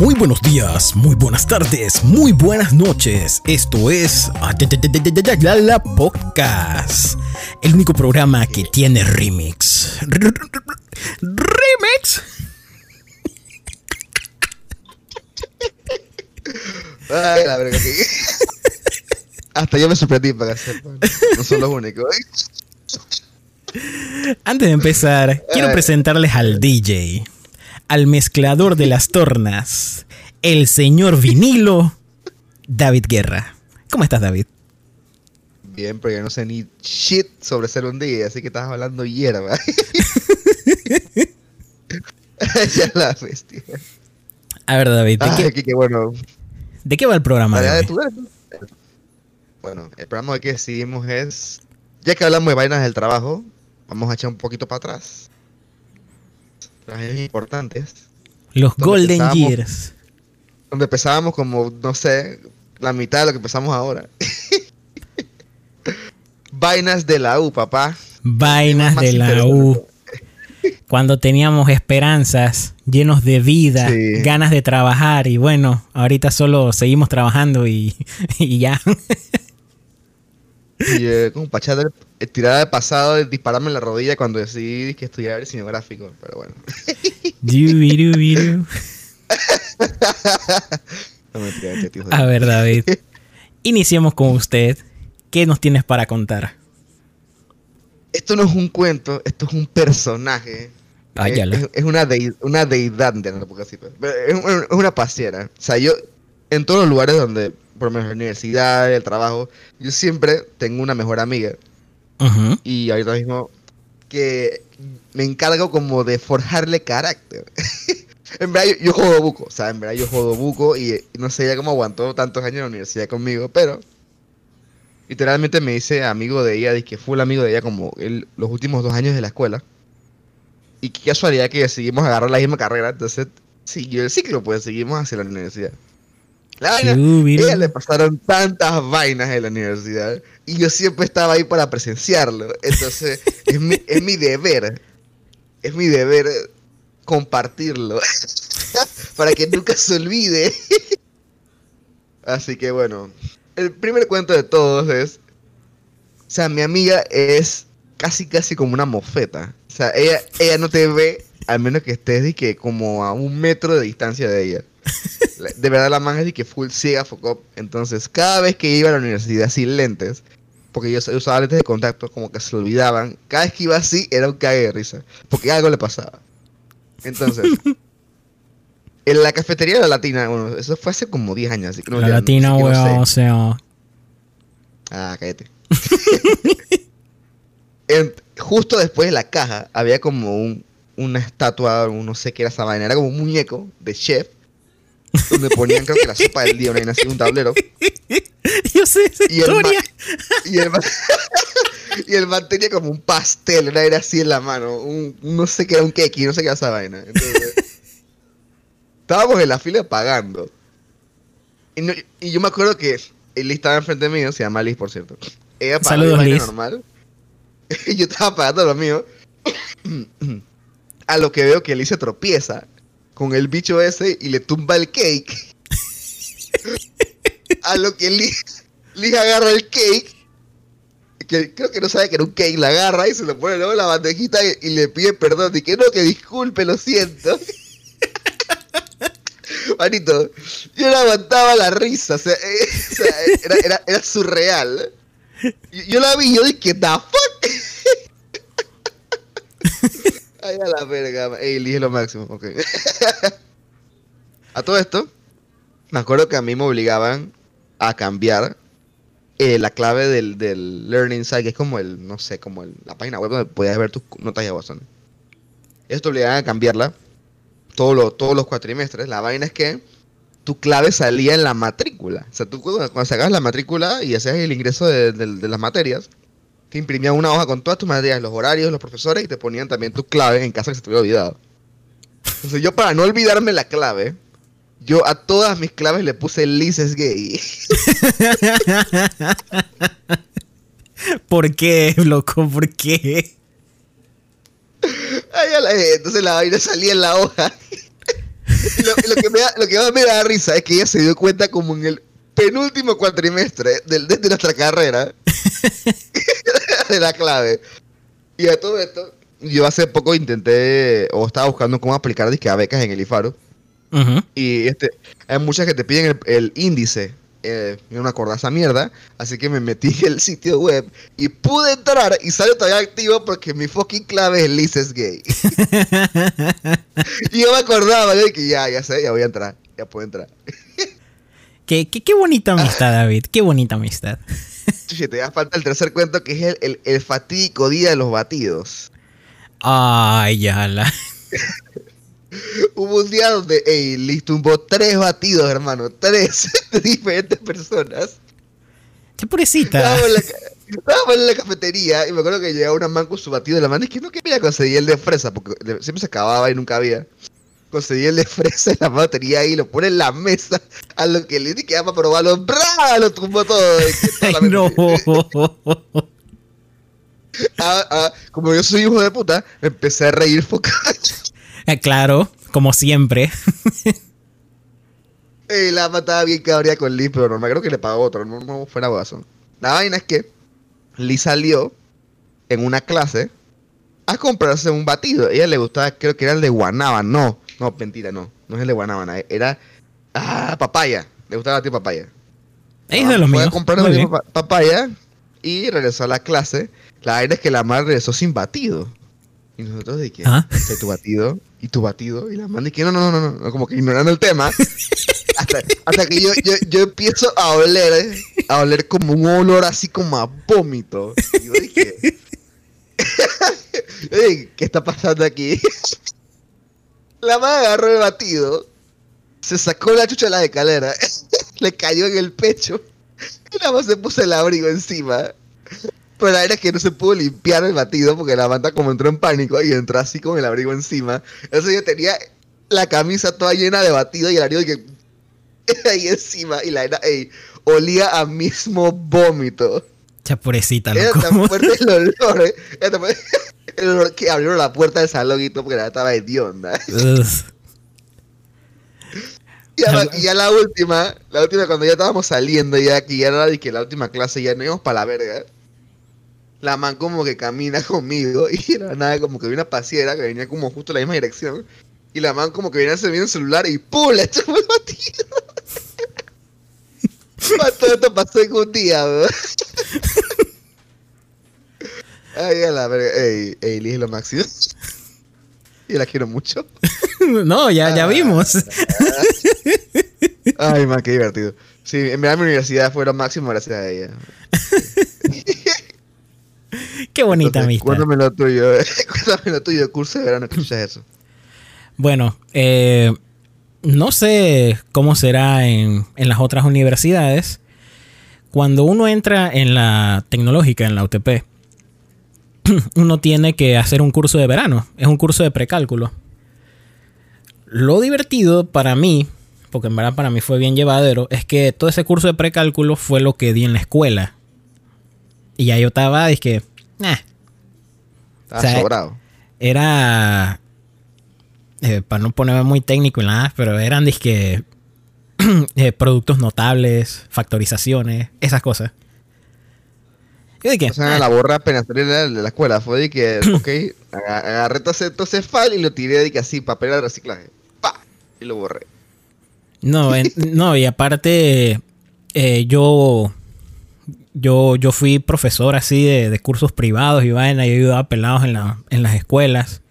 Muy buenos días, muy buenas tardes, muy buenas noches. Esto es la Podcast, el único programa que tiene remix. Remix. Ay, la verga, que- Hasta yo me sorprendí para hacer. No son los únicos. ¿eh? Antes de empezar, quiero presentarles al DJ, al mezclador de las tornas, el señor vinilo, David Guerra. ¿Cómo estás, David? Bien, pero yo no sé ni shit sobre ser un día, así que estás hablando hierba. ya la bestia. A ver, David, ¿de Ay, qué, bueno. de qué va el programa? De tu. Bueno, el programa que decidimos es. Ya que hablamos de vainas del trabajo, vamos a echar un poquito para atrás. Importantes. Los Golden Years. Donde empezábamos como, no sé, la mitad de lo que empezamos ahora. Vainas de la U, papá. Vainas de la. U. Cuando teníamos esperanzas, llenos de vida, Sí. ganas de trabajar y bueno, ahorita solo seguimos trabajando y, y ya. Y eh, eh, tirada de pasado dispararme en la rodilla cuando decidí que estudiar diseño gráfico. Pero bueno. Yubirubiru. No me tío de A ver, David. Iniciemos con usted. ¿Qué nos tienes para contar? Esto no es un cuento, esto es un personaje. Váyala. Es, es una, dei- una deidad, de no así, pues. Pero es, un- es una pasiera. O sea, yo, en todos los lugares donde, por lo menos la universidad, el trabajo, yo siempre tengo una mejor amiga. Y ahorita mismo que me encargo como de forjarle carácter. en verdad yo, yo jodo buco, o sea, en verdad yo jodo buco y, no sé ya cómo aguantó tantos años en la universidad conmigo, pero literalmente me hice amigo de ella, que fue el amigo de ella como los últimos dos años de la escuela. Y qué casualidad que decidimos agarrar la misma carrera, entonces siguió el ciclo, pues seguimos hacia la universidad. La vaina- ella le pasaron tantas vainas en la universidad y yo siempre estaba ahí para presenciarlo. Entonces, es mi, es mi deber, es mi deber compartirlo para que nunca se olvide. Así que bueno, el primer cuento de todos es, o sea, mi amiga es casi casi como una mofeta. O sea, ella, ella no te ve al menos que estés que como a un metro de distancia de ella. De verdad la man es de que full ciega focó. Entonces, cada vez que iba a la universidad sin lentes, porque yo usaba lentes de contacto, como que se olvidaban, cada vez que iba así era un cague de risa, porque algo le pasaba. Entonces, en la cafetería de la Latina, bueno, eso fue hace como 10 años, así que no La ya- latina, así que no weón, sé. o sea. Ah, cállate. En- justo después de la caja había como un, una estatua, un- no sé qué era esa vaina, era como un muñeco de chef, donde ponían creo que la sopa del día, una así, un tablero. Yo sé esa Y el, historia. y, el man, y el man tenía como un pastel, una era así en la mano, un, no sé qué era un cake, no sé qué era esa vaina. Entonces, estábamos en la fila pagando. Y, no- y yo me acuerdo que Liz estaba enfrente mío, se llama Liz por cierto. Ella pagó Saludos, Liz. normal. Y yo estaba pagando lo mío. A lo que veo que Liz se tropieza con el bicho ese y le tumba el cake. A lo que Liz agarra el cake. Que creo que no sabe que era un cake, la agarra y se lo pone luego en la bandejita y, y le pide perdón. Y que no, que disculpe, lo siento. Manito, yo no aguantaba la risa, o sea, eh, o sea, era, era, era surreal. Yo, yo la vi y yo dije, ¿the fuck? Ay, a la verga, ey, elige lo máximo, ok. a todo esto, me acuerdo que a mí me obligaban a cambiar eh, la clave del, del Learning Site, que es como el, no sé, como el- la página web donde podías ver tus notas de Watson. Esto obligaban a cambiarla todos los, todos los cuatrimestres. La vaina es que tu clave salía en la matrícula. O sea, tú cuando, cuando sacabas la matrícula y hacías el ingreso de las materias, te imprimían una hoja con todas tus materias, los horarios, los profesores y te ponían también tu clave en caso que se te hubiera olvidado. Entonces yo para no olvidarme la clave, yo a todas mis claves le puse Liz es gay. ¿Por qué, loco? ¿Por qué? Ay, la- entonces la vaina salía en la hoja. lo, que me da, lo que más me da risa es que ella se dio cuenta como en el penúltimo cuatrimestre de, de nuestra carrera de la clave. Y a todo esto, yo hace poco intenté o estaba buscando cómo aplicar disque a becas en el IFARO. Y este, hay muchas que te piden el, índice. Eh, no me acordaba esa mierda. Así que me metí en el sitio web y pude entrar y sale todavía activo porque mi fucking clave es Lices Gay. y yo me acordaba, yo que ya, ya sé, ya voy a entrar. Ya puedo entrar. qué, qué, bonita amistad, David. Qué bonita amistad. Te da falta el tercer cuento que es el, el, el fatídico día de los batidos. Ay, ya la. Hubo un día donde, ey, listo, tumbó tres batidos, hermano. Tres de diferentes personas. Qué purecita. Estábamos en, la, cafetería y me acuerdo que llegaba una man con su batido de la mano y que no quería conseguir el de fresa porque siempre se acababa y nunca había. Conseguí el de fresa y la tenía ahí, lo pone en la mesa. A lo que le di que para probarlo, ¡bra! Lo tumbó todo. Ay, no. Ah, ah, como yo soy hijo de puta, me empecé a reír focado. Eh, claro, como siempre. y la mataba bien cabría con Liz, pero normal, creo que le pagó otro, no, no fuera guaso. La vaina es que Liz salió en una clase a comprarse un batido. A ella le gustaba, creo que era el de guanaba, no, mentira, no, no es el de era ah, papaya, le gustaba el batido papaya. Es de los míos. a comprar papaya y regresó a la clase. La vaina es que la madre regresó sin batido. Y nosotros de que, ¿Ah? ¿Este tu batido? ¿Y tu batido? Y la madre que no, no, no, no, no, como que ignorando el tema. hasta, que yo, yo, yo, empiezo a oler, a oler como un olor así como a vómito. Y yo dije, ¿qué está pasando aquí? La madre agarró el batido, se sacó la chucha de la escalera, le cayó en el pecho y nada más se puso el abrigo encima. Pero la era que no se pudo limpiar el batido porque la banda como entró en pánico y entró así con el abrigo encima. Entonces yo tenía la camisa toda llena de batido y el abrigo que ahí encima y la era, ey, olía a mismo vómito. Chapurecita, loco. Era tan fuerte el olor, eh. Era tan fuerte el olor que abrieron la puerta del salón y todo porque la estaba hedionda. y, ya, ya la última, la última cuando ya estábamos saliendo ya aquí, ya era que la última clase ya no íbamos para la verga la man como que camina conmigo y era nada como que vi una pasiera que venía como justo en la misma dirección y la man como que venía viendo el celular y ¡pum! le echó el batido. Todo esto pasó en un día, Ay, a la verga. Ey, ey, Liz lo máximo. Y la quiero mucho. no, ya, ya ah. vimos. Ay, man, qué divertido. Sí, en verdad mi universidad fue lo máximo gracias a ella. Qué bonita amistad. Cuéntame lo tuyo. Cuéntame lo tuyo, curso de verano, ¿qué es eso? Bueno, eh, no sé cómo será en, en, las otras universidades. Cuando uno entra en la tecnológica, en la UTP, uno tiene que hacer un curso de verano. Es un curso de precálculo. Lo divertido para mí, porque en verdad para mí fue bien llevadero, es que todo ese curso de precálculo fue lo que di en la escuela. Y ya yo estaba, es que, sobrado. Era. Eh, para no ponerme muy técnico y nada, pero eran disque. Eh, productos notables, factorizaciones, esas cosas. Yo de O sea, la borra apenas salí de la, escuela. Fue de que, ok, agarré todo ese, file y lo tiré de que así, papel de reciclaje. ¡Pa! Y lo borré. No, no, y aparte, eh, yo yo, yo fui profesor así de, cursos privados y vaina, yo ayudaba a pelados en, la, en las escuelas.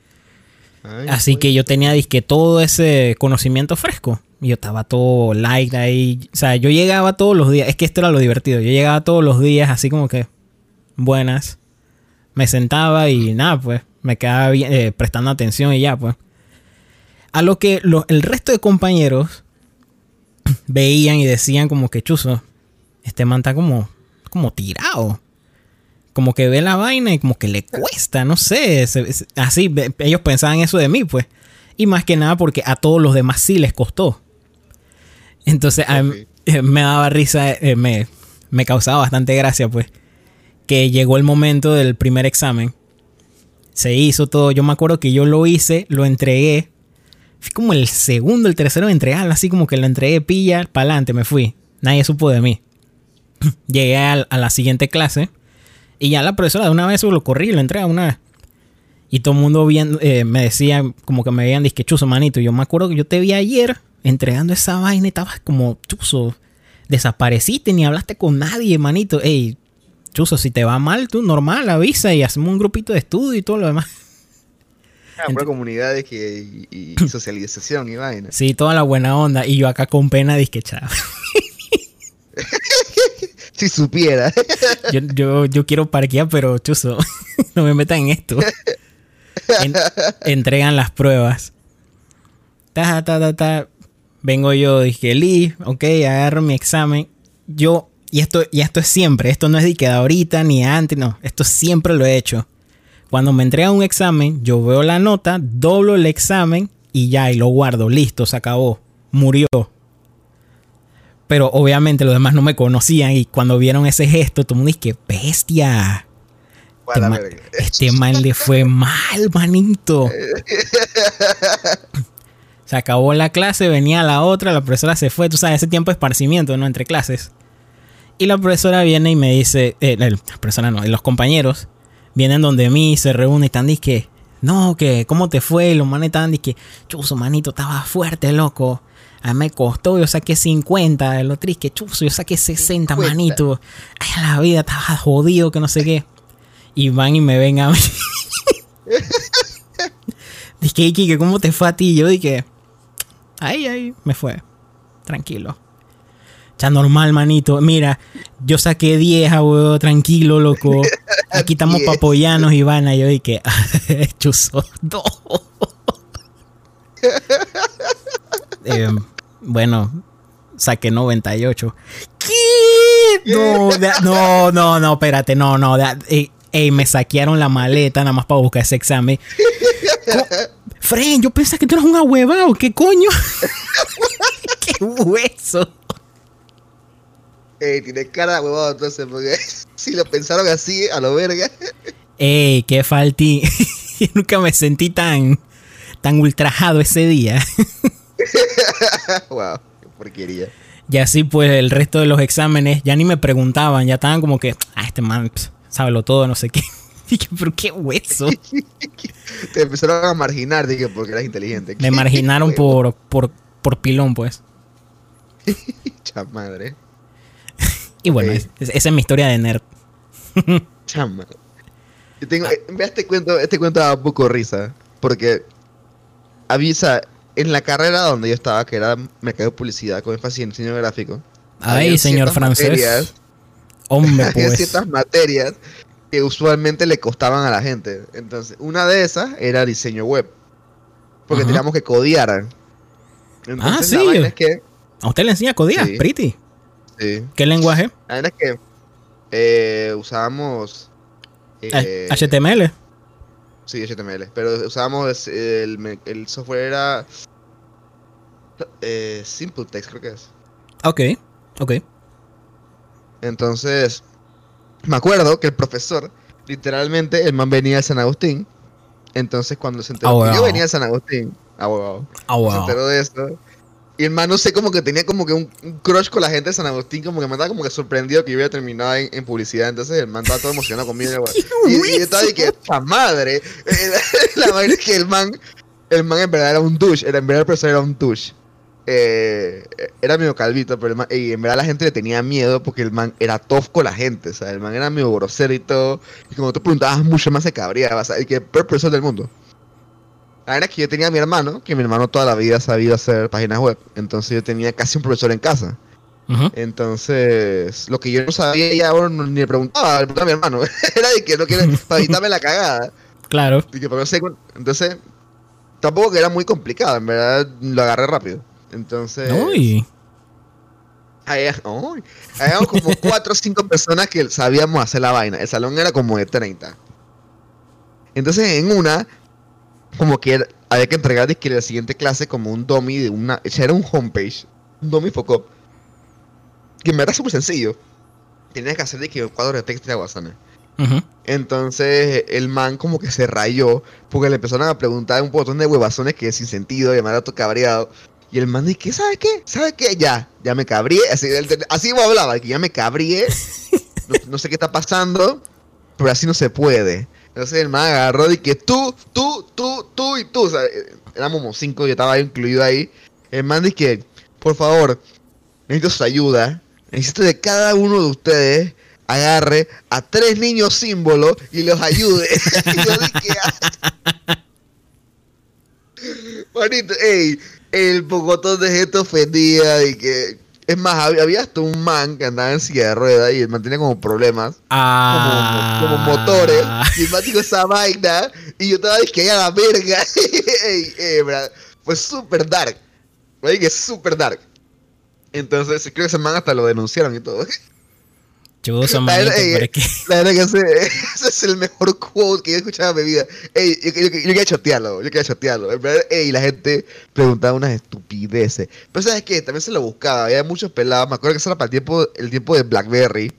así que yo tenía disque todo ese conocimiento fresco. Yo estaba todo light ahí. O sea, yo llegaba todos los días. Es que esto era lo divertido. Yo llegaba todos los días así como que buenas. Me sentaba y nada, pues. Me quedaba eh, prestando atención y ya, pues. A lo que el resto de compañeros veían y decían como que chuzo. Este man está como como tirado. Como que ve la vaina y como que le cuesta, no sé. así, ellos pensaban eso de mí, pues. Y más que nada porque a todos los demás sí les costó. Entonces me daba risa, eh, me, me causaba bastante gracia, pues. Que llegó el momento del primer examen. Se hizo todo. Yo me acuerdo que yo lo hice, lo entregué. Fui como el segundo, el tercero en entregarlo, así como que lo entregué pilla, para adelante me fui. Nadie supo de mí. Llegué a, a, la siguiente clase y ya la profesora de una vez lo corrí, lo entrega una vez. Y todo el mundo viendo, eh, me decía, como que me veían disque chuzo, manito. Yo me acuerdo que yo te vi ayer entregando esa vaina y estabas como chuzo. Desapareciste, ni hablaste con nadie, manito. Ey, chuzo, si te va mal, tú normal, avisa y hacemos un grupito de estudio y todo lo demás. Una comunidad de que, y, y, socialización y vaina. Sí, toda la buena onda. Y yo acá con pena disque chao. si supiera. yo, yo, yo, quiero parquear, pero chuzo, no me metan en esto. En, entregan las pruebas. Ta, ta, ta, ta. Vengo yo, dije, Lee, ok, agarro mi examen. Yo, y esto, y esto es siempre, esto no es de que ahorita ni antes, no, esto siempre lo he hecho. Cuando me entregan un examen, yo veo la nota, doblo el examen y ya, y lo guardo, listo, se acabó, murió. Pero obviamente los demás no me conocían y cuando vieron ese gesto, todo el mundo dice, que bestia. Este man, este man, le fue mal, manito. Se acabó la clase, venía la otra, la profesora se fue. Tú sabes, ese tiempo de esparcimiento, ¿no? Entre clases. Y la profesora viene y me dice, eh, la profesora no, los compañeros vienen donde mí, se reúnen y están que no, que, ¿cómo te fue? Los manes están que, chuzo, manito, estaba fuerte, loco. A mí me costó, yo saqué 50, lo triste, chuzo, yo saqué 60, 50. manito. Ay, la vida estaba jodido, que no sé qué. Y van y me ven a mí. dije, que ¿cómo te fue a ti? Yo dije, ahí, ahí, me fue. Tranquilo. Ya normal, manito. Mira, yo saqué 10, abuelo, tranquilo, loco. Aquí estamos para apoyarnos, Ivana. Yo dije, chuzo, no. eh, bueno, saqué 98. ¿Qué? No, no, no, no, espérate, no, no. Eh, Ey, me saquearon la maleta nada más para buscar ese examen. Fren, yo pensé que tú eras un ahuevado. ¿Qué coño? ¡Qué hueso! Ey, tiene cara de huevado entonces, porque si lo pensaron así, a lo verga. Ey, qué falti. Nunca me sentí tan, tan ultrajado ese día. wow, qué porquería. Y así pues el resto de los exámenes ya ni me preguntaban, ya estaban como que, ah, este man, pss, sábelo todo, no sé qué. Dije, pero qué hueso. Te empezaron a marginar, dije, porque eras inteligente. Me marginaron por, por, por pilón, pues. Chamadre. Y bueno, es, es, esa es mi historia de nerd. Chama. Yo tengo, ah. Este cuento, este cuento da un poco risa. Porque avisa, en la carrera donde yo estaba, que era mercado de publicidad con énfasis en diseño gráfico. Ay, señor francés. Materias, Hombre, había pues. ciertas materias que usualmente le costaban a la gente. Entonces, una de esas era diseño web. Porque Ajá. teníamos que codear. Entonces, Ah, la sí. vaina es que, ¿A usted le enseña a codear? Sí. Pretty. Sí. ¿Qué lenguaje? La vaina es que eh, usábamos. eh, Eh, HTML. Sí, HTML. Pero usábamos el, el software era. Eh, Simple Text, creo que es. Ok, ok. Entonces, me acuerdo que el profesor, literalmente, el man venía de San Agustín. Entonces, cuando se enteró Ah, que yo wow. venía de San Agustín, ah, wow, Ah, se wow. enteró de esto. Y el man, no sé, como que tenía como que un, un crush con la gente de San Agustín, como que me estaba como que sorprendido que yo hubiera terminado en, en publicidad. Entonces, el man estaba todo emocionado conmigo. y, y yo estaba de que, ¡pa madre! Eh, La, vaina es que el man, el man en verdad era un douche, era, en verdad el profesor era un douche. Eh, era medio calvito, pero el man- y en verdad la gente le tenía miedo porque el man era tough con la gente, o sea, el man era medio grosero y todo. Y como tú preguntabas mucho más se cabreaba, o sea, el que el peor profesor del mundo. La verdad es que yo tenía a mi hermano, que mi hermano toda la vida ha sabido hacer páginas web, entonces yo tenía casi un profesor en casa. Entonces, lo que yo no sabía ya ahora ni le preguntaba, le preguntaba a mi hermano. era de que no quiere, para evitarme la cagada. Claro. Y que, pero no sé, entonces, tampoco que era muy complicado, en verdad lo agarré rápido. Entonces, Uy. había, uy, habíamos como cuatro o cinco personas que sabíamos hacer la vaina. El salón era como de 30. Entonces, en una, como que era- había que entregar dizque, en la siguiente clase como un dummy de una. O sea, era un homepage, un dummy foco. Que verdad es súper sencillo. Tenías que hacer de que un cuadro de texto de. Ujú. Entonces el man como que se rayó porque le empezaron a preguntar un montón de huevazones que sin sentido, man era todo cabreado. Y el man dice, ¿sabes qué? ¿Sabes qué? Ya, ya me cabrié. Así, así me hablaba, que ya me cabrié. No, no sé qué está pasando, pero así no se puede. Entonces el man agarró y que tú, tú, tú, tú y tú. O sea, eh, éramos como cinco, yo estaba incluido ahí. El man dice que, por favor, necesito su ayuda. Necesito de cada uno de ustedes agarre a tres niños símbolos y los ayude. Y yo dije, "Ah". Manito, ey, el pocotón de gente ofendía y que... Es más, había, había hasta un man que andaba en silla de ruedas y el man tenía como problemas, como, Ah. como motores, y el man dijo esa vaina, y yo estaba que a la verga. ey, ey, bra, fue súper dark. Oye, que es súper dark. Entonces, creo que ese man hasta lo denunciaron y todo. Chuzo, La verdad, pero es que... la verdad que ese, ese es el mejor quote que yo he escuchado en mi vida. Ey, yo, yo- yo quería chotearlo, yo quería chotearlo. Ey, la gente preguntaba unas estupideces. Pero ¿sabes qué? También se lo buscaba. Había muchos pelados. Me acuerdo que eso era para el tiempo, el tiempo de Blackberry.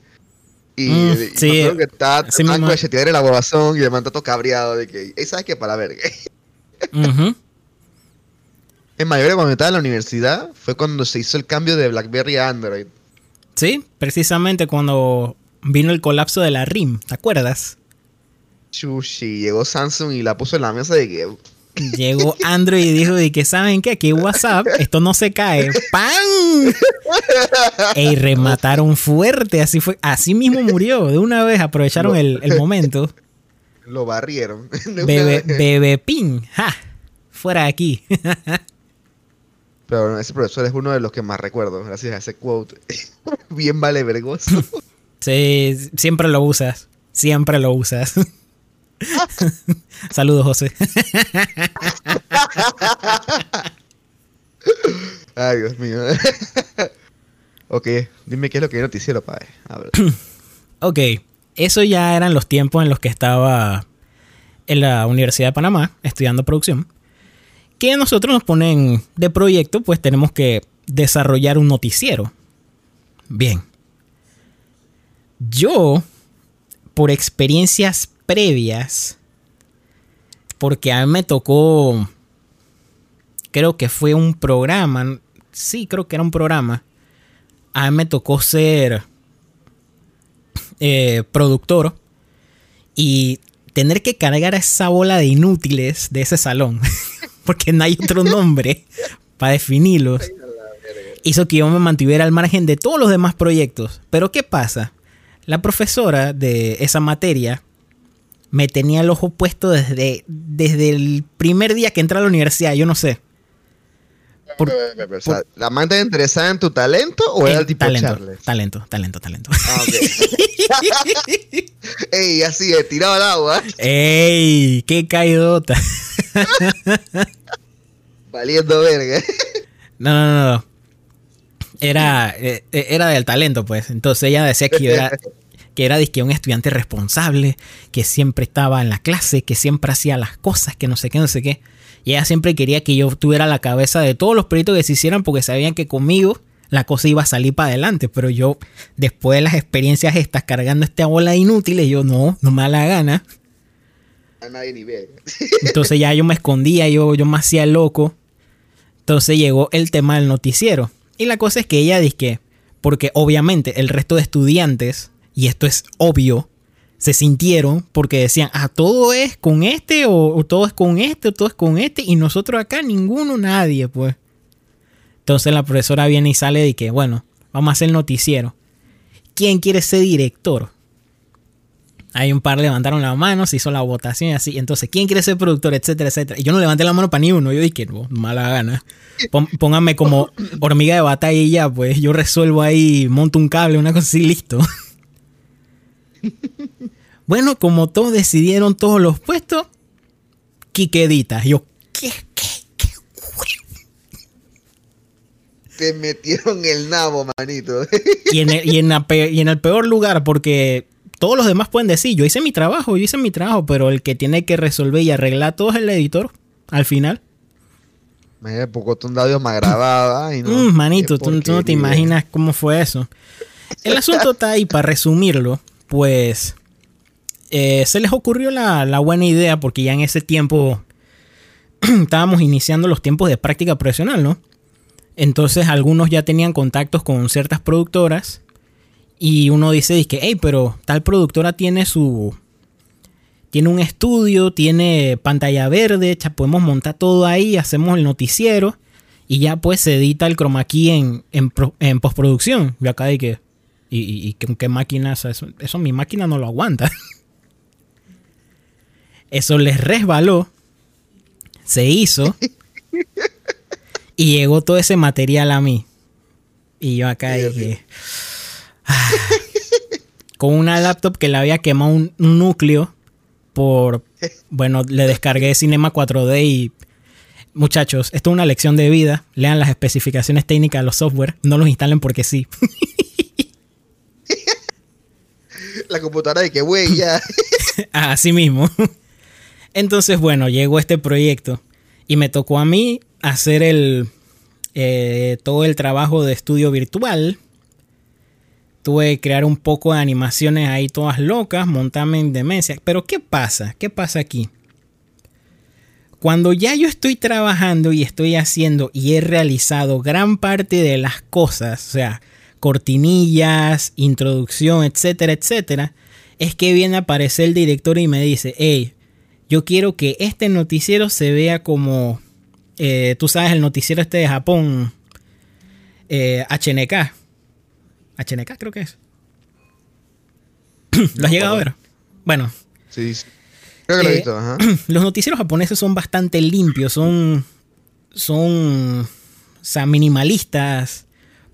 Y, Mm, y sí, me acuerdo que estaba tratando de chatear en la huevazón y el man todo cabreado de que, ey, ¿sabes qué? Para. Ujú. En mayor cuando estaba en la universidad fue cuando se hizo el cambio de Blackberry a Android. Sí, precisamente cuando vino el colapso de la RIM, ¿te acuerdas? Chushi, llegó Samsung y la puso en la mesa de que Llegó Android y dijo de que saben que aquí WhatsApp, esto no se cae. ¡Pam! Y remataron fuerte, así fue, así mismo murió. De una vez aprovecharon el, el momento. lo barrieron. Bebe, bebe pin. ¡Ja! Fuera de aquí. Pero bueno, ese profesor es uno de los que más recuerdo, gracias a ese quote. Bien vale vergoso. Sí, siempre lo usas. Siempre lo usas. Saludos, José. Ay, Dios mío. ok, dime qué es lo que yo noticiero, padre. Ok, eso ya eran los tiempos en los que estaba en la Universidad de Panamá estudiando producción. Que nosotros nos ponen de proyecto, pues tenemos que desarrollar un noticiero. Bien. Yo, por experiencias previas, porque a mí me tocó, creo que fue un programa, sí, creo que era un programa. A mí me tocó ser eh, productor y tener que cargar a esa bola de inútiles de ese salón, porque no hay otro nombre para definirlos, hizo que yo me mantuviera al margen de todos los demás proyectos. Pero ¿qué pasa? La profesora de esa materia me tenía el ojo puesto desde, desde el primer día que entré a la universidad, yo no sé. Por- O sea, ¿La amante interesada en tu talento o era en el tipo talento, Charles? talento, talento, talento. Ah. Ey, así, eh, tirado al agua. ¡Ey! ¡Qué caidota! Valiendo verga. No, no, no, no. Era, eh, eh, era del talento, pues. Entonces ella decía que yo era, que era un estudiante responsable, que siempre estaba en la clase, que siempre hacía las cosas, que no sé qué, no sé qué. Y ella siempre quería que yo tuviera la cabeza de todos los proyectos que se hicieran porque sabían que conmigo la cosa iba a salir para adelante. Pero yo, después de las experiencias estas, cargando esta bola de inútiles, yo no, no me da la gana. A nadie ni ve. Entonces ya yo me escondía, yo, yo me hacía loco. Entonces llegó el tema del noticiero. Y la cosa es que ella dice que, porque obviamente el resto de estudiantes, y esto es obvio, se sintieron porque decían, ah, todo es con este, o, todo es con este, o todo es con este, y nosotros acá ninguno, nadie, pues. Entonces la profesora viene y sale de que, bueno, vamos a hacer noticiero. ¿Quién quiere ser director? Hay un par levantaron la mano, se hizo la votación y así. Entonces, ¿quién quiere ser productor? Etcétera, etcétera. Y yo no levanté la mano para ni uno. Yo dije, no, mala gana. Pónganme como hormiga de batalla y ya, pues yo resuelvo ahí, monto un cable, una cosa así, listo. bueno, como todos decidieron todos los puestos, Quiquedita. Yo, ¿qué, qué, qué? Te metieron el nabo, manito. Y en, el, y, en la pe- y en el peor lugar, porque todos los demás pueden decir, yo hice mi trabajo, yo hice mi trabajo, pero el que tiene que resolver y arreglar todo es el editor, al final. Me poco más grabado. Ay, no. Mm, manito, Qué tú, tú no te imaginas cómo fue eso. El asunto está ahí, para resumirlo, pues eh, se les ocurrió la, la buena idea porque ya en ese tiempo estábamos iniciando los tiempos de práctica profesional, ¿no? Entonces algunos ya tenían contactos con ciertas productoras y uno dice, que, hey, pero tal productora tiene su... Tiene un estudio, tiene pantalla verde, podemos montar todo ahí, hacemos el noticiero y ya pues se edita el chroma key en, en, postproducción. Yo acá de que... ¿Y, y, qué máquina? Eso, eso mi máquina no lo aguanta. Eso les resbaló. Se hizo. Y llegó todo ese material a mí. Y yo acá dije. Ah". con una laptop que le había quemado un, núcleo. Por. Bueno, le descargué Cinema 4D y. Muchachos, esto es una lección de vida. Lean las especificaciones técnicas de los software. No los instalen porque sí. La computadora de que güey ya. Así mismo. Entonces, bueno, llegó este proyecto. Y me tocó a mí hacer el, eh, todo el trabajo de estudio virtual. Tuve que crear un poco de animaciones ahí todas locas, montarme en demencia. Pero ¿qué pasa? ¿Qué pasa aquí? Cuando ya yo estoy trabajando y estoy haciendo y he realizado gran parte de las cosas, o sea, cortinillas, introducción, etcétera, etcétera, es que viene a aparecer el director y me dice, hey, yo quiero que este noticiero se vea como, eh, tú sabes, el noticiero este de Japón, HNK. Eh, HNK creo que es. ¿Lo has llegado a ver? Bueno. Sí, Creo que lo he eh, visto, ajá. Los noticieros japoneses son bastante limpios, son, son, o sea, minimalistas,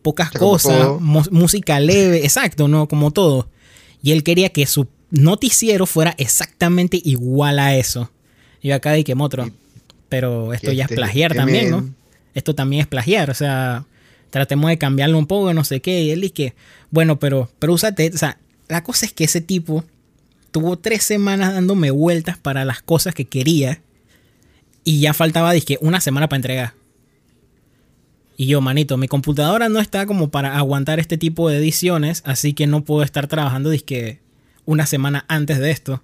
pocas cosas, música leve, exacto, ¿no? Como todo. Y él quería que su noticiero fuera exactamente igual a eso. Yo acá dije, otro. Pero esto ya es plagiar también, ¿no? Esto también es plagiar, o sea, tratemos de cambiarlo un poco, no sé qué. Y él dice, bueno, pero, pero úsate, o sea, la cosa es que ese tipo tuvo tres semanas dándome vueltas para las cosas que quería y ya faltaba, dije, una semana para entregar. Y yo, manito, mi computadora no está como para aguantar este tipo de ediciones, así que no puedo estar trabajando, dije, una semana antes de esto.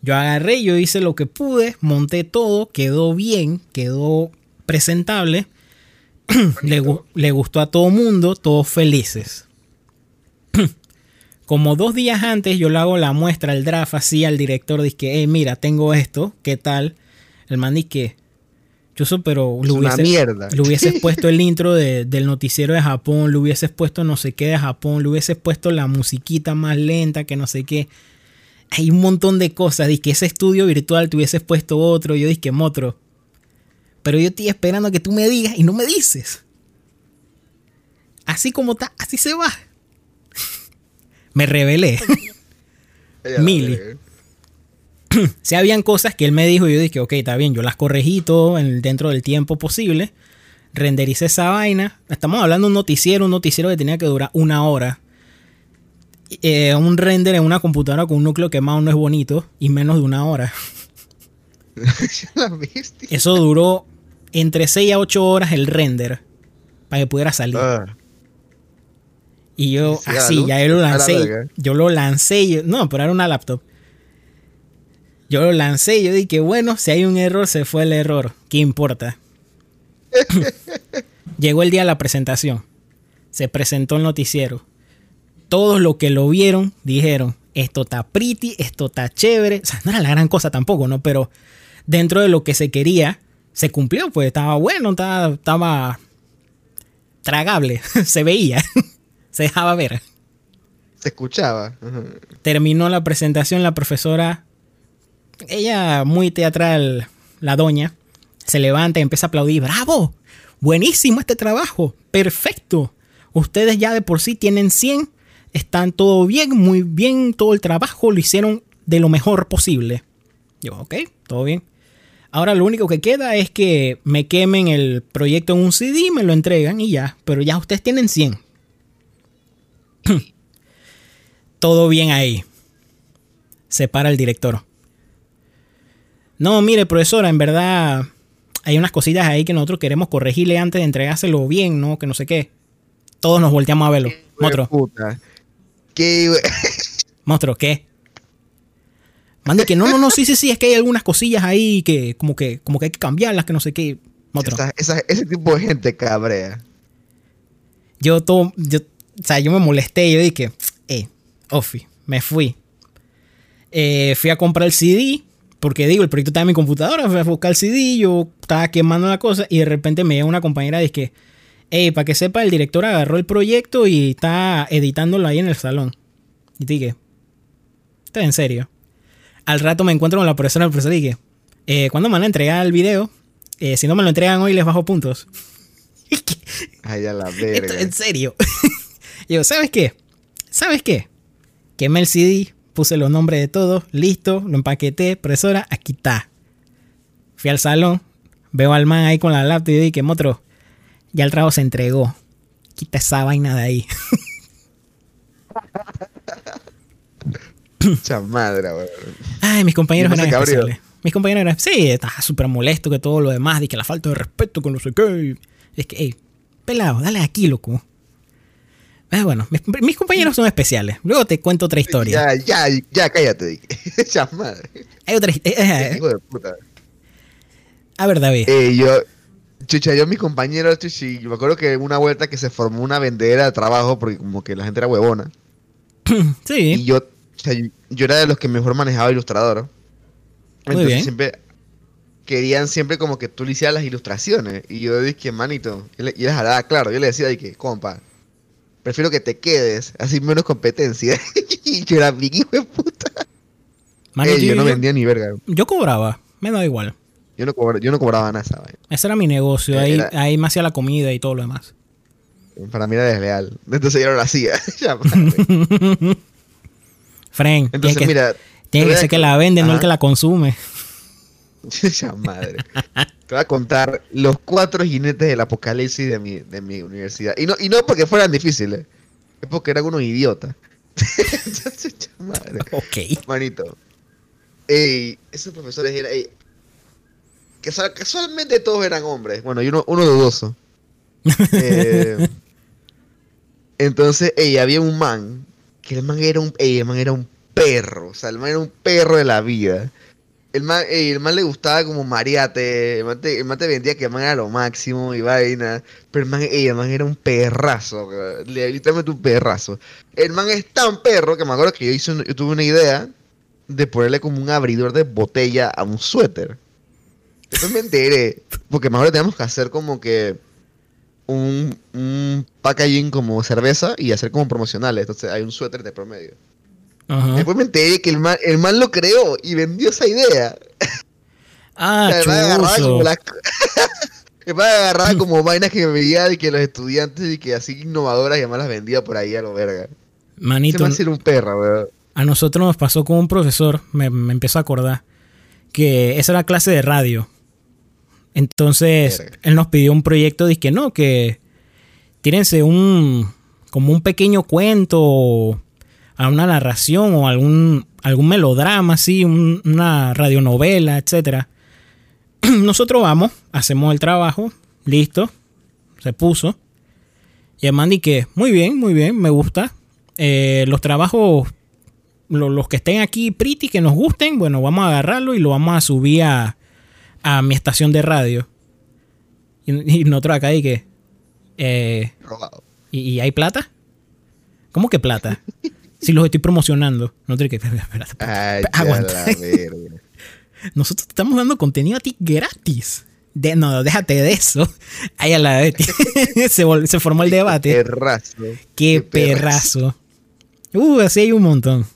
Yo agarré, yo hice lo que pude, monté todo, quedó bien, quedó presentable. le, gustó a todo mundo, todos felices. Como dos días antes yo le hago la muestra, el draft así al director, dice hey, mira, tengo esto, ¿qué tal? El man dice que, yo pero le, hubiese, le hubieses puesto el intro del noticiero de Japón, le hubieses puesto no sé qué de Japón, le hubieses puesto la musiquita más lenta, que no sé qué. Hay un montón de cosas. Dice que ese estudio virtual te hubieses puesto otro. Yo dije, otro. Pero yo estoy esperando a que tú me digas y no me dices. Así como está, así se va. me revelé. Mili. si habían cosas que él me dijo y yo dije, ok, está bien, yo las corregí todo dentro del tiempo posible. Rendericé esa vaina. Estamos hablando de un noticiero, un noticiero que tenía que durar una hora. Eh, un render en una computadora con un núcleo quemado no es bonito y menos de una hora. Eso duró entre 6 a 8 horas el render para que pudiera salir. Ah. Y yo, así, ya yo lo lancé. Yo lo lancé. no, pero era una laptop. Yo lo lancé y yo dije, bueno, si hay un error, se fue el error. ¿Qué importa? Llegó el día de la presentación. Se presentó el noticiero. Todos los que lo vieron dijeron, esto está pretty, esto está chévere. O sea, no era la gran cosa tampoco, ¿no? Pero dentro de lo que se quería, se cumplió, pues estaba bueno, estaba, estaba tragable, se veía, se dejaba ver. Se escuchaba. Terminó la presentación, la profesora ella, muy teatral, la doña, se levanta y empieza a aplaudir. ¡Bravo! Buenísimo este trabajo. Perfecto. Ustedes ya de por sí tienen 100. Están todo bien, muy bien. Todo el trabajo lo hicieron de lo mejor posible. Yo, ok, todo bien. Ahora lo único que queda es que me quemen el proyecto en un CD, me lo entregan y ya. Pero ya ustedes tienen 100. todo bien ahí. Se para el director. No, mire, profesora, en verdad hay unas cositas ahí que nosotros queremos corregirle antes de entregárselo bien, ¿no? Que no sé qué. Todos nos volteamos a verlo. Monstruo. ¿Qué? Monstruo, ¿qué? Mande que no, no, no, sí, sí, sí, es que hay algunas cosillas ahí que como que, como que hay que cambiarlas, que no sé qué. Esa- esa- ese tipo de gente cabrea. Yo todo, yo, o sea, yo me molesté, yo dije, eh, Ofi, me fui. Eh, fui a comprar el CD, porque digo, el proyecto estaba en mi computadora, fui a buscar el CD, yo estaba quemando la cosa y de repente me llega una compañera y dice que, hey, para que sepa, el director agarró el proyecto y está editándolo ahí en el salón. Y dije, ¿está en serio? Al rato me encuentro con la profesora, la profesora dije, eh, ¿cuándo me van a entregar el video? Eh, si no me lo entregan hoy, les bajo puntos. Ay, a la Esto, verga. en serio. Y yo, ¿sabes qué? ¿Sabes qué? Quemé el CD, puse los nombres de todos, listo, lo empaqueté, profesora, aquí está. Fui al salón, veo al man ahí con la laptop y dije, motro, ya el trabajo se entregó. Quita esa vaina de ahí. Mucha madre, weón. Ay, mis compañeros ¿Y no se eran especiales. Mis compañeros eran, sí, estaba súper molesto que todo lo demás, de que la falta de respeto con no sé qué. Es que, hey, pelado, dale aquí, loco. Ah, bueno, mis, mis compañeros son especiales. Luego te cuento otra historia. Ya, ya, ya, cállate. dije. Mucha madre. Hay otra historia. Hijo de puta. A ver, David. Eh, yo, chucha, yo mis compañeros, chuchi, me acuerdo que una vuelta que se formó una vendedera de trabajo porque como que la gente era huevona. Y sí. yo, o sea, yo, yo era de los que mejor manejaba ilustrador. Muy Entonces bien. siempre querían siempre como que tú le hicieras las ilustraciones. Y yo dije, manito, y le- y les hablaba claro, yo le decía de que, compa, prefiero que te quedes, así menos competencia. y yo era mi hijo de puta. Ey, yo no yo, vendía ni verga. yo cobraba. Me da igual. Yo no, cobra- yo no cobraba nada vaina. Ese era mi negocio. Ahí, Era- ahí me hacía la comida y todo lo demás. Para mí era desleal. Entonces yo no lo hacía. Fren, Entonces, que, mira. tiene que ser que la vende, no el que la consume. Ya madre. Te voy a contar los cuatro jinetes del apocalipsis de mi, de mi universidad. Y no, y no porque fueran difíciles, es porque eran unos idiotas. Entonces, madre. Ok. Manito. Ey, esos profesores eran. ey, casual- casualmente todos eran hombres. Bueno, y uno, uno dudoso. Eh, entonces, ey, había un man. Que el man era un. ey, el man era un perro. O sea, el man era un perro de la vida. El man, el man le gustaba como mariate. El man, te, el man te vendía que el man era lo máximo y vaina. Pero el man, ey, el era un perrazo. Literalmente un perrazo. El man es tan perro que me acuerdo que yo, hice yo tuve una idea de ponerle como un abridor de botella a un suéter. Después me enteré, porque me acuerdo que teníamos que hacer como que un, un packaging como cerveza y hacer como promocionales. Entonces hay un suéter de promedio. Ajá. Después me enteré que el man, el man lo creó y vendió esa idea. Ah, O sea, el man agarraba chuzo. como vainas que veía de que los estudiantes y que así innovadoras y además las vendía por ahí a lo verga. Manito, man sí era un perro, weón. a nosotros nos pasó con un profesor, me, me empezó a acordar, que esa era clase de radio. Entonces, Verga. él nos pidió un proyecto, dice que no, que tírense un, como un pequeño cuento, o a una narración o algún, algún melodrama, así, un- una radionovela, etcétera. Nosotros vamos, hacemos el trabajo, listo, se puso. Y el man di que, muy bien, muy bien, me gusta. Eh, los trabajos, lo- los que estén aquí pretty, que nos gusten, bueno, vamos a agarrarlo y lo vamos a subir a, a mi estación de radio. Y, y nosotros acá y que, eh. ¿y, y hay plata? ¿Cómo que plata? si los estoy promocionando. Que, espera, espera, espera, Ay, aguanta. Nosotros te estamos dando contenido a ti gratis. De, no, déjate de eso. Ahí a la vez. se, vol- se formó el debate. Perrazo. Qué perrazo. Uh, así hay un montón.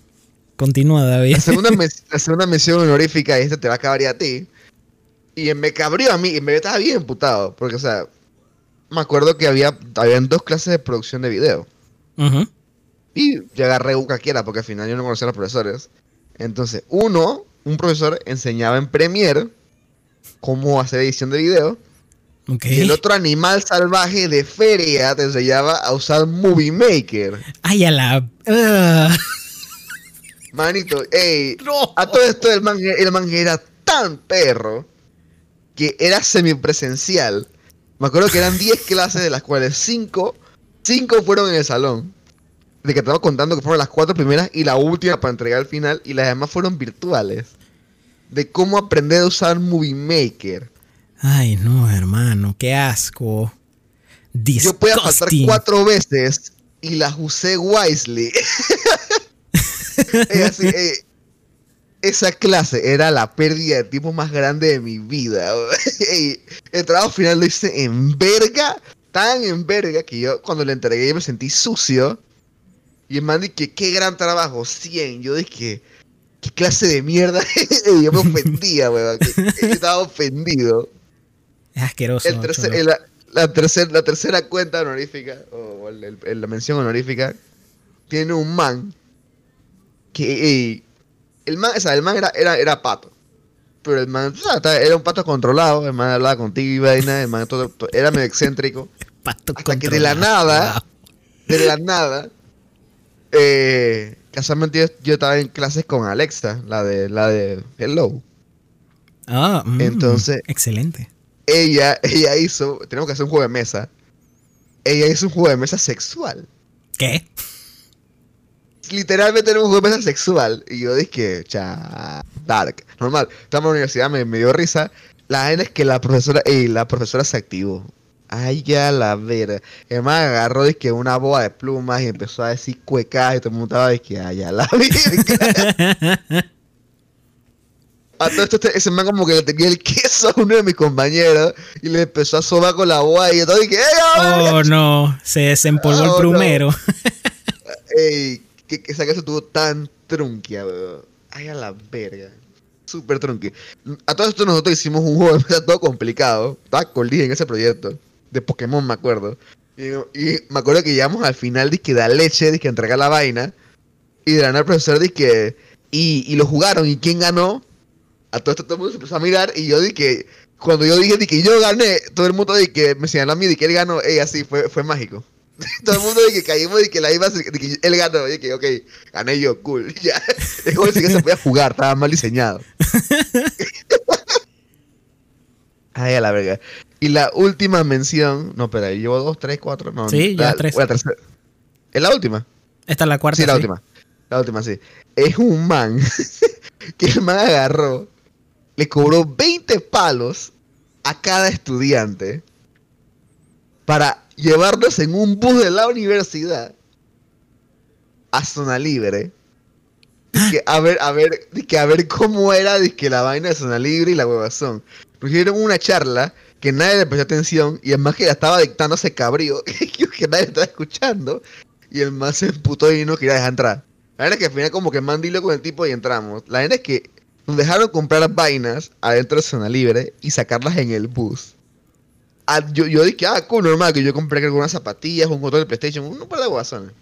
Continúa, David. La segunda, la segunda mención honorífica, y esta te va a acabar a ti. Y me cabrió a mí, y me estaba bien emputado. Porque, o sea, me acuerdo que había habían dos clases de producción de video. Ujú. Y yo agarré un cualquiera, porque al final yo no conocía a los profesores. Entonces, uno, un profesor enseñaba en Premiere cómo hacer edición de video. Ok. Y el otro animal salvaje de feria te enseñaba a usar Movie Maker. Ay, a la. Manito, ey, No. a todo esto el man, el man era tan perro que era de que estaba contando que fueron las cuatro primeras y la última para entregar al final y las demás fueron virtuales. De cómo aprender a usar Movie Maker. Ay, no, hermano, qué asco. Yo podía faltar cuatro veces y las usé wisely. esa clase era la pérdida de tiempo más grande de mi vida. el trabajo final lo hice en verga, tan en verga que yo cuando le entregué me sentí sucio. Y el man dije, qué gran trabajo, 100. Yo dije, qué clase de mierda. y yo me ofendía, weón. Estaba ofendido. Es asqueroso. la, tercera la tercera cuenta honorífica, o la mención honorífica, tiene un man que el man, o sea, el man era, era, era pato. Pero el man, o sea, era un pato controlado, el man hablaba contigo y vaina, el man todo, era medio excéntrico. Pato hasta que de la nada, de la nada, eh, casualmente yo, estaba en clases con Alexa, la de, la de Hello. Ah, mm, entonces. Excelente. Ella, ella hizo, tenemos que hacer un juego de mesa. Ella hizo un juego de mesa sexual. ¿Qué? literalmente era un juego de mesa sexual. Y yo dije, cha, dark. Normal. Estamos en la universidad, me, dio risa. La gente es que la profesora, ey, la profesora se activó. Ay, ya la vera. El man agarró que una boa de plumas y empezó a decir cuecas y todo el mundo estaba de que ay, ya la vera. A todo esto, este, ese man como que le tenía el queso a uno de mis compañeros y le empezó a sobar con la boa y todo y que Oh, no, se desempolvó el plumero. Ey, que esa casa estuvo tan trunquia, weón. Ay, a la verga. Súper trunqui. A todo esto nosotros hicimos un juego de todo complicado. Estaba con en ese proyecto. De Pokémon, me acuerdo. Y, me acuerdo que llegamos al final de que da leche, de que entrega la vaina. Y de la nada el profesor dice que. Y, y, lo jugaron. ¿Y quién ganó? A todo esto todo el mundo se empezó a mirar. Y yo dije. Cuando yo dije que yo gané, todo el mundo dije que me señaló a mí de que él ganó. Ey, así fue, fue mágico. Todo el mundo de que caímos y que la iba de que él ganó, y que ok, gané yo, cool. Ya. Es como decir que se podía jugar, estaba mal diseñado. Ay, a la verga. Y la última mención, no, espera, llevo dos, tres, cuatro, no. Sí, ya tres. La tercera. ¿Es la última? Esta es la cuarta. Sí, la última. La última, sí. Es un man que el man agarró, le cobró 20 palos a cada estudiante para llevarnos en un bus de la universidad a zona libre. Que a ver, a ver, que a ver cómo era que la vaina de zona libre y la huevazón. Pusieron una charla que nadie le prestó atención y además que la estaba dictando ese cabrío que nadie estaba escuchando y el más se emputó y no quería dejar entrar. La verdad es que al final como que mandilo con el tipo y entramos. La verdad es que nos dejaron comprar vainas adentro de zona libre y sacarlas en el bus. Ah, yo, yo dije, ah, cool, normal, que yo compré algunas zapatillas, un control de PlayStation, uno para la guasana.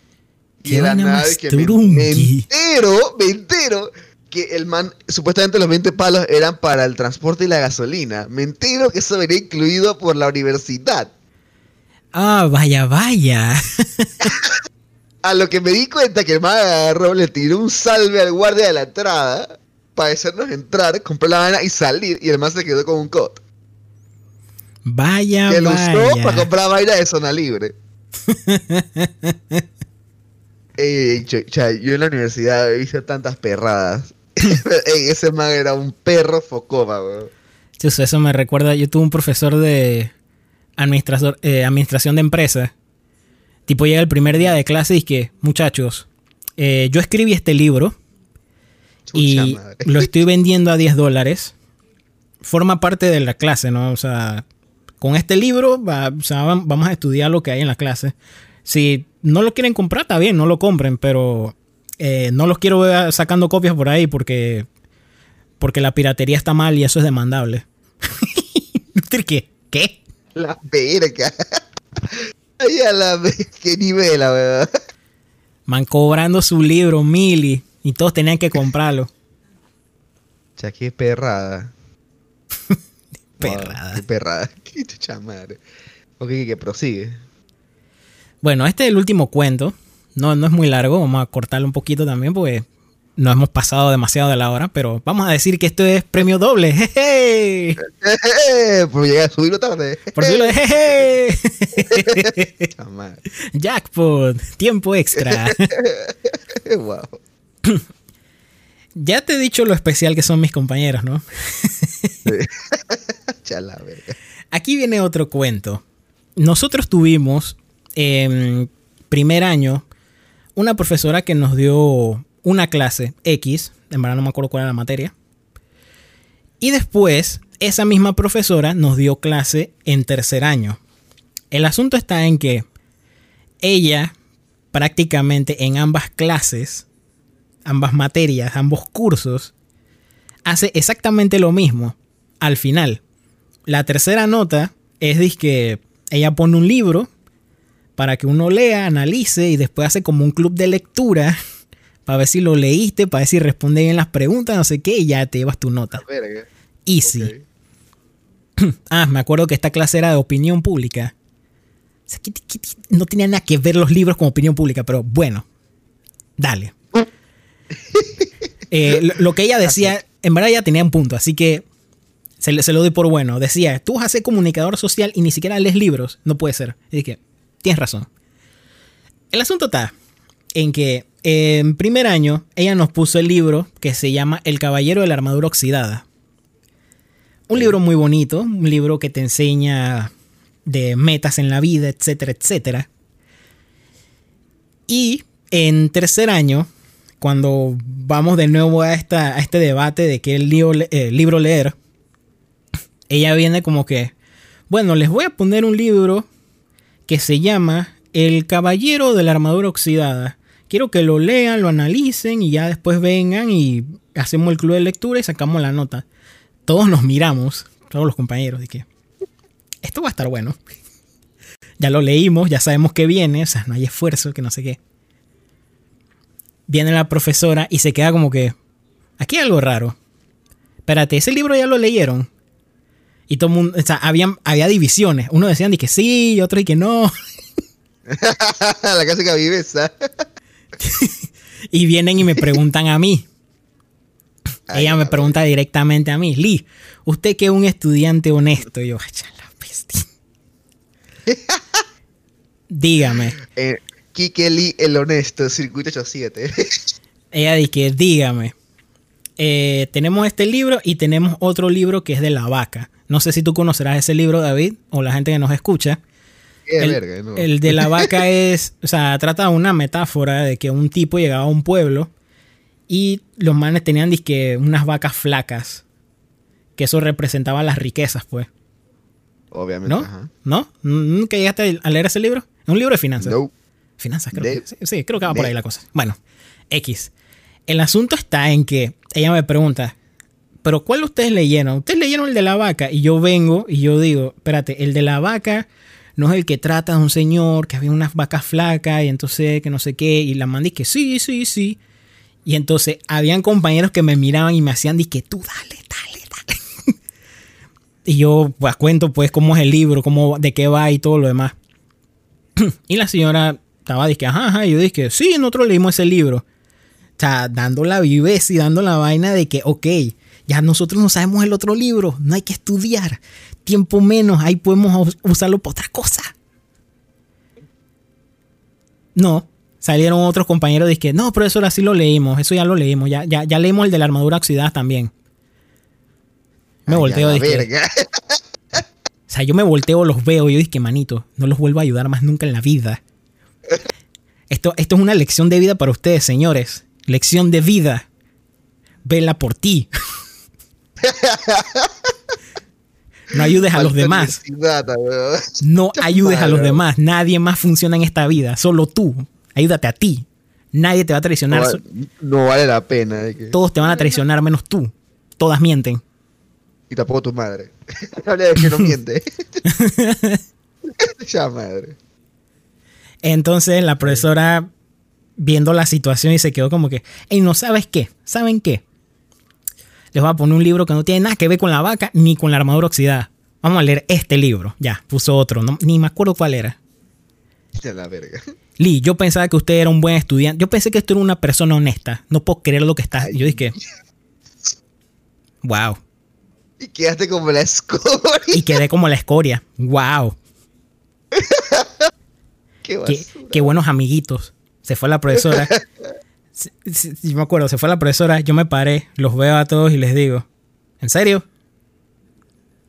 Y era nada de que me, me, entero, me entero que el man, supuestamente los 20 palos eran para el transporte y la gasolina. Me entero que eso venía incluido por la universidad. Ah, vaya, vaya. A lo que me di cuenta que el man agarró, le tiró un salve al guardia de la entrada para hacernos entrar, compró la vaina y salir, y el man se quedó con un cot. Vaya, que lo usó para comprar vaina de zona libre. yo en la universidad he visto tantas perradas. ese man era un perro focoma, weón. Eso me recuerda, yo tuve un profesor de administrador, eh, administración de empresas. Tipo llega el primer día de clase y es que, muchachos, eh, yo escribí este libro y lo estoy vendiendo a 10 dólares. Forma parte de la clase, ¿no? O sea, con este libro vamos a estudiar lo que hay en la clase. Si no lo quieren comprar, está bien, no lo compren, pero eh, no los quiero sacando copias por ahí porque, porque la piratería está mal y eso es demandable. ¿Qué? ¿Qué? La verga. Ay, a la qué nivel, la verdad. Man cobrando su libro mil y, todos tenían que comprarlo. Ya qué perrada. perrada. qué perrada. Ok, que prosigue. Bueno, este es el último cuento. No, no es muy largo, vamos a cortarlo un poquito también porque no hemos pasado demasiado de la hora, pero vamos a decir que esto es premio doble. ¡Jeje! Por llegar a subirlo tarde. Por subirlo de jeje. Jackpot, tiempo extra. wow. Ya te he dicho lo especial que son mis compañeros, ¿no? Aquí viene otro cuento. Nosotros tuvimos en primer año una profesora que nos dio una clase X, en verdad no me acuerdo cuál era la materia. Y después, esa misma profesora nos dio clase en tercer año. El asunto está en que ella prácticamente en ambas clases, ambas materias, ambos cursos, hace exactamente lo mismo al final. La tercera nota es que ella pone un libro para que uno lea, analice y después hace como un club de lectura para ver si lo leíste, para ver si responde bien las preguntas, no sé qué, y ya te llevas tu nota. Verga. Easy. Ah, me acuerdo que esta clase era de opinión pública. O sea, ¿qué- qué- qué- no tenía nada que ver los libros con opinión pública, pero bueno, dale. Eh, lo, lo que ella decía, en verdad ella tenía un punto, así que se, se lo doy por bueno. Decía, tú vas a ser comunicador social y ni siquiera lees libros. No puede ser. Y dije, tienes razón. El asunto está en que en primer año ella nos puso el libro que se llama El Caballero de la Armadura Oxidada. Un libro muy bonito, un libro que te enseña de metas en la vida, etcétera, etcétera. Y en tercer año, cuando vamos de nuevo a, esta, a este debate de qué libro, eh, libro leer, ella viene como que, bueno, les voy a poner un libro que se llama El Caballero de la Armadura Oxidada. Quiero que lo lean, lo analicen y ya después vengan y hacemos el club de lectura y sacamos la nota. Todos nos miramos, todos los compañeros, de que esto va a estar bueno. Ya lo leímos, ya sabemos que viene, o sea, no hay esfuerzo, que no sé qué. Viene la profesora y se queda como que, aquí hay algo raro. Espérate, ese libro ya lo leyeron. Y todo el mundo, o sea, había, había divisiones. Uno decían de que sí y otro y que no. la clásica viveza. Y vienen y me preguntan a mí. Ay, Ella me pregunta directamente a mí, Lee, usted que es un estudiante honesto, Y yo, "Ay, ya la bestia. Dígame. Eh, Kike Lee, el honesto, circuito 87. Ella dice, dígame. Eh, tenemos este libro y tenemos otro libro que es de la vaca. No sé si tú conocerás ese libro, David, o la gente que nos escucha. El, verga, no. el de la vaca es, o sea, trata una metáfora de que un tipo llegaba a un pueblo y los manes tenían disque unas vacas flacas. Que eso representaba las riquezas, pues. Obviamente. ¿No? Ajá. ¿No? ¿Nunca llegaste a leer ese libro? Es un libro de finanzas. No. Finanzas, creo. De- que, sí, sí, creo que va por de- ahí la cosa. Bueno, X. El asunto está en que ella me pregunta, ¿pero cuál ustedes leyeron? Ustedes leyeron el de la vaca y yo vengo y yo digo, espérate, el de la vaca no es el que trata de un señor que había unas vacas flacas y entonces que no sé qué y la mandé que sí, sí, sí. Y entonces habían compañeros que me miraban y me hacían que tú dale, dale, dale. y yo pues cuento pues cómo es el libro, cómo de qué va y todo lo demás. Y la señora estaba diciendo, ajá, ajá. Y yo dije, sí, nosotros leímos ese libro. O sea, dando la viveza y dando la vaina de que, ok, ya nosotros no sabemos el otro libro, no hay que estudiar. Tiempo menos, ahí podemos us- usarlo para otra cosa. No, salieron otros compañeros y que, no, profesor, así lo leímos, eso ya lo leímos, ya, ya, ya leímos el de la armadura oxidada también. Me Ay, volteo verga. o sea, yo me volteo, los veo y yo dije, manito, no los vuelvo a ayudar más nunca en la vida. Esto, esto es una lección de vida para ustedes, señores. Lección de vida. Vela por ti. No ayudes a los demás. No ayudes a los demás. Nadie más funciona en esta vida. Solo tú. Ayúdate a ti. Nadie te va a No, traicionar. vale- no vale la pena. Todos te van a traicionar menos tú. Todas mienten. Y tampoco tu madre. Habla de que no miente. ya madre. Entonces la profesora, viendo la situación y se quedó como que, hey, no sabes qué, ¿saben qué? Les voy a poner un libro que no tiene nada que ver con la vaca ni con la armadura oxidada. Vamos a leer este libro. Ya, puso otro, no- ni me acuerdo cuál era. Ya la verga. Lee, yo pensaba que usted era un buen estudiante. Yo pensé que usted era una persona honesta. No puedo creer lo que está. Yo dije, wow. Y quedaste como la escoria. Y quedé como la escoria. Wow. Qué, Qué, basura. qué buenos amiguitos. Se fue la profesora. Yo me acuerdo, se fue la profesora. Yo me paré, los veo a todos y les digo: ¿En serio?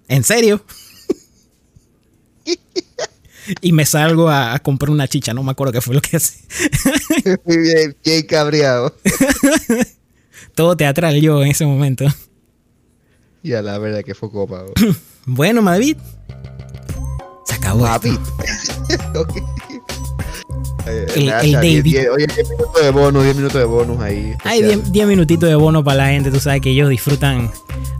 ¿En serio? y me salgo a, a comprar una chicha. No me acuerdo qué fue lo que hice. Muy bien, bien cabreado. Todo teatral yo en ese momento. Y a la verdad que fue copa. bro. Bueno, David. Se acabó. David. Ok. Eh, El- David. Oye, 10 minutos de bonus, 10 minutos de bonus ahí. Hay especial. 10 minutitos de bono para la gente. Tú sabes que ellos disfrutan.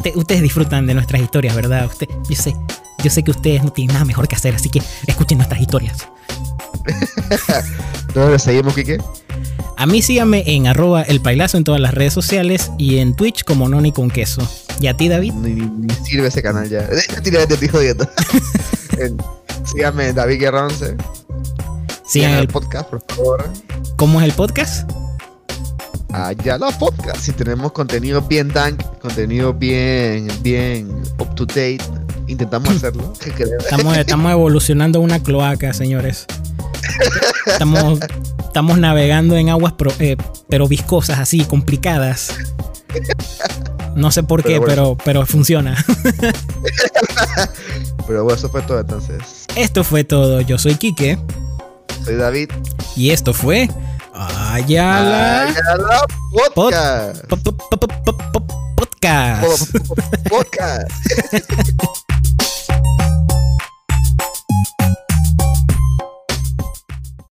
te- ustedes disfrutan de nuestras historias, ¿verdad? Usted, yo sé. Yo sé que ustedes no tienen nada mejor que hacer, así que escuchen nuestras historias. ¿Dónde seguimos, Kike? A mí síganme en arroba el pailazo en todas las redes sociales y en Twitch como Noni con queso. ¿Y a ti, David? Ni, sirve ese canal ya. Te estoy jodiendo. En- Síganme, David Guerra 11. Sigan el el, podcast, por favor. ¿Cómo es el podcast? Allá la podcast. Si tenemos contenido bien dank, contenido bien, bien up to date, intentamos hacerlo. Estamos, estamos evolucionando una cloaca, señores. Estamos, estamos navegando en aguas pro- eh, pero viscosas, así, complicadas. No sé por qué, Pero pero, pero funciona. Pero bueno, eso fue todo entonces. Esto fue todo. Yo soy Quique Soy David. y esto fue Ayala Podcast. Podcast.